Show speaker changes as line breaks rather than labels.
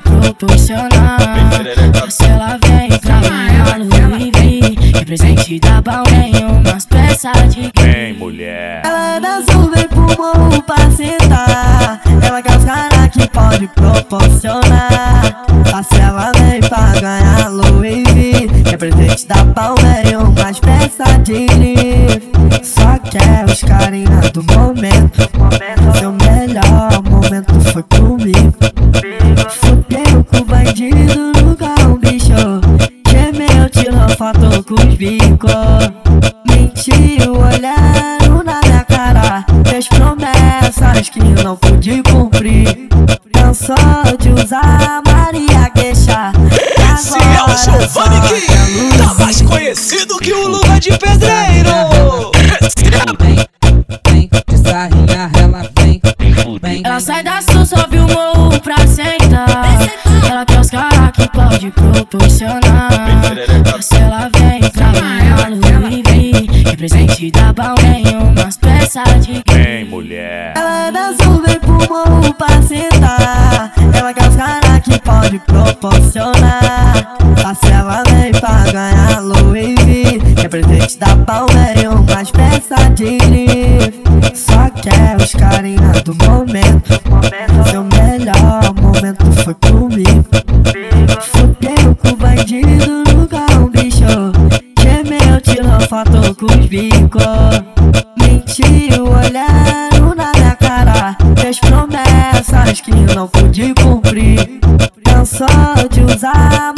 proporcionar. Se ela vem pra ganhar Louis que presente da Balmain, umas peças de
Vem, mulher.
Ela dançou, vem pro morro pra sentar. Ela quer os caras que pode proporcionar. Se ela vem pra ganhar Louis V, que presente da Balmain, umas peças de grife. Só quer os carinha do momento. Seu promessas que não pude cumprir. Cansou de usar Maria Queixa.
Esse é o Giovanni que tá mais conhecido que o Luva de Pedreiro.
Vem, vem, de sarrinha, ela vem, vem.
Ela sai da sul, sobe o morro pra sentar. Ela quer os caras que pode proporcionar. Se ela vem pra ganhar Louis V, que presente da Balmain, umas peças de
Vem, mulher.
Ela dançou, vem pro morro pra sentar. Ela quer os caras que pode proporcionar. Se ela vem pra ganhar Louis V, é presente da Palmeira, umas peças de grife. Só quer os carinha do momento. Seu melhor momento foi comigo. Fudeu com o bandido no carro, bicho. Gemeu, tirou foto com os bicos. Mentiu, olhando na minha cara. Fez promessas que não pude cumprir. Cansou de usar